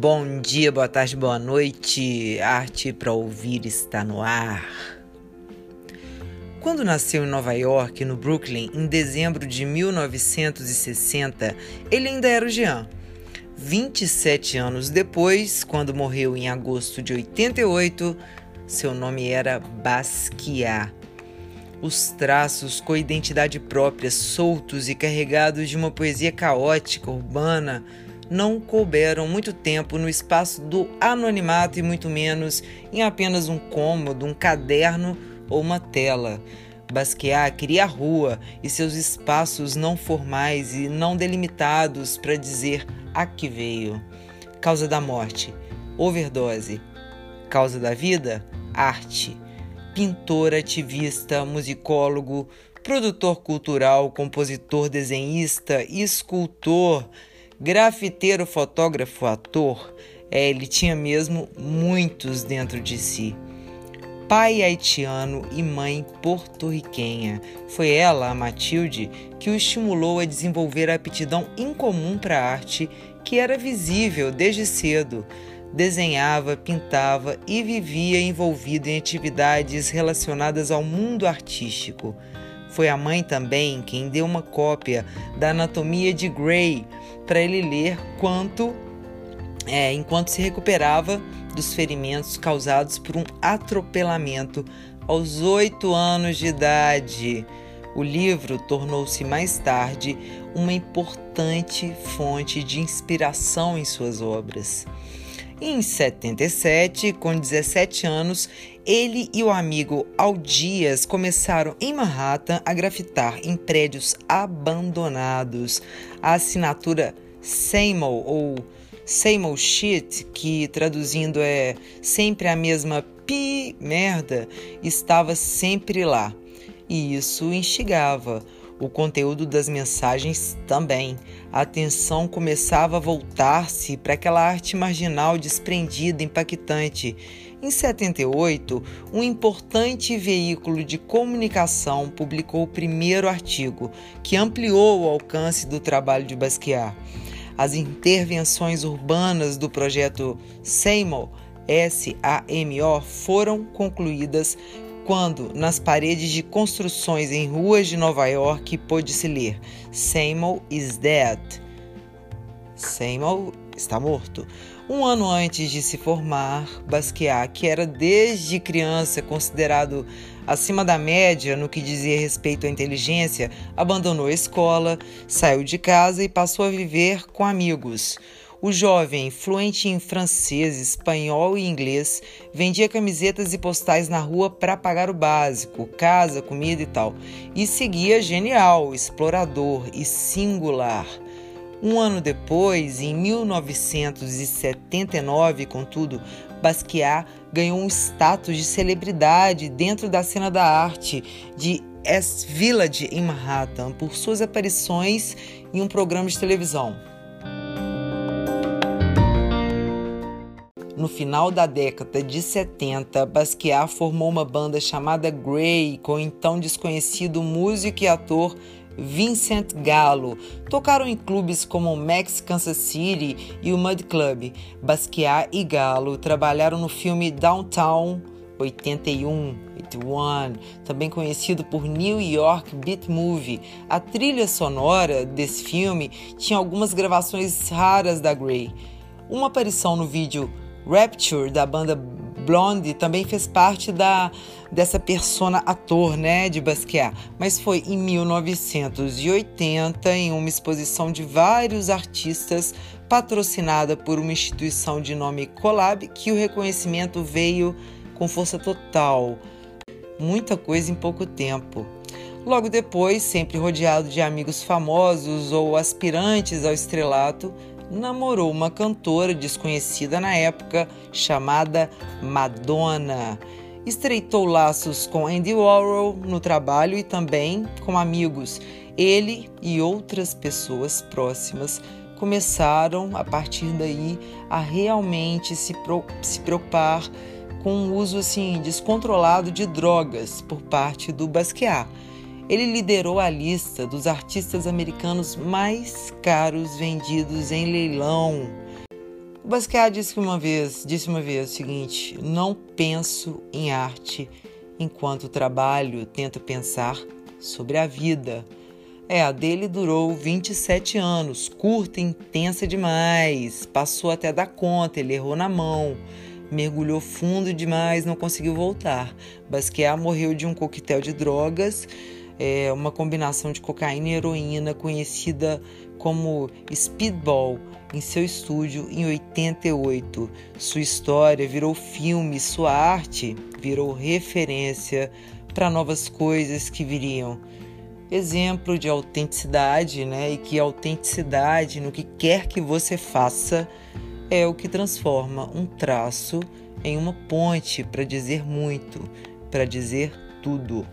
Bom dia, boa tarde, boa noite. Arte para ouvir está no ar. Quando nasceu em Nova York, no Brooklyn, em dezembro de 1960, ele ainda era o Jean. 27 anos depois, quando morreu em agosto de 88, seu nome era Basquiat. Os traços com identidade própria, soltos e carregados de uma poesia caótica, urbana, não couberam muito tempo no espaço do anonimato e muito menos em apenas um cômodo, um caderno ou uma tela. Basquiat queria a rua e seus espaços não formais e não delimitados para dizer a que veio. Causa da morte, overdose. Causa da vida, arte. Pintor, ativista, musicólogo, produtor cultural, compositor, desenhista, escultor, grafiteiro, fotógrafo, ator. É, ele tinha mesmo muitos dentro de si pai haitiano e mãe porto-riquenha. Foi ela, a Matilde, que o estimulou a desenvolver a aptidão incomum para a arte, que era visível desde cedo. Desenhava, pintava e vivia envolvido em atividades relacionadas ao mundo artístico. Foi a mãe também quem deu uma cópia da Anatomia de Grey para ele ler quanto, é, enquanto se recuperava dos ferimentos causados por um atropelamento aos oito anos de idade. O livro tornou-se mais tarde uma importante fonte de inspiração em suas obras. Em 77, com 17 anos, ele e o amigo Aldias começaram em Manhattan a grafitar em prédios abandonados. A assinatura Seymour ou old shit, que traduzindo é sempre a mesma pi merda, estava sempre lá. E isso instigava. O conteúdo das mensagens também. A atenção começava a voltar-se para aquela arte marginal desprendida, impactante. Em 78, um importante veículo de comunicação publicou o primeiro artigo, que ampliou o alcance do trabalho de Basquiat. As intervenções urbanas do projeto SAMO, S-A-M-O, foram concluídas quando, nas paredes de construções em ruas de Nova York, pôde-se ler Seymour is dead. Seymour está morto. Um ano antes de se formar, Basquiat, que era desde criança considerado acima da média no que dizia respeito à inteligência, abandonou a escola, saiu de casa e passou a viver com amigos. O jovem, fluente em francês, espanhol e inglês, vendia camisetas e postais na rua para pagar o básico, casa, comida e tal. E seguia genial, explorador e singular. Um ano depois, em 1979, contudo, Basquiat ganhou um status de celebridade dentro da cena da arte de S Village em Manhattan por suas aparições em um programa de televisão. No final da década de 70, Basquiat formou uma banda chamada Grey com o então desconhecido músico e ator Vincent Gallo. Tocaram em clubes como o Max Kansas City e o Mud Club. Basquiat e Gallo trabalharam no filme Downtown 81, 81, também conhecido por New York Beat Movie. A trilha sonora desse filme tinha algumas gravações raras da Grey. Uma aparição no vídeo Rapture da banda Blonde também fez parte da dessa persona ator, né, de Basquiat, mas foi em 1980 em uma exposição de vários artistas patrocinada por uma instituição de nome Collab que o reconhecimento veio com força total. Muita coisa em pouco tempo. Logo depois, sempre rodeado de amigos famosos ou aspirantes ao estrelato, namorou uma cantora desconhecida na época chamada Madonna. Estreitou laços com Andy Warhol no trabalho e também com amigos. Ele e outras pessoas próximas começaram a partir daí a realmente se, se preocupar com o uso assim descontrolado de drogas por parte do Basquiat. Ele liderou a lista dos artistas americanos mais caros vendidos em leilão Basquiat disse uma vez, disse uma vez o seguinte: "Não penso em arte enquanto trabalho, tento pensar sobre a vida." É, a dele durou 27 anos, curta, intensa demais. Passou até dar conta, ele errou na mão, mergulhou fundo demais, não conseguiu voltar. Basquiat morreu de um coquetel de drogas, é, uma combinação de cocaína e heroína conhecida como Speedball em seu estúdio em 88. Sua história virou filme, sua arte virou referência para novas coisas que viriam. Exemplo de autenticidade, né? E que autenticidade no que quer que você faça é o que transforma um traço em uma ponte para dizer muito, para dizer tudo.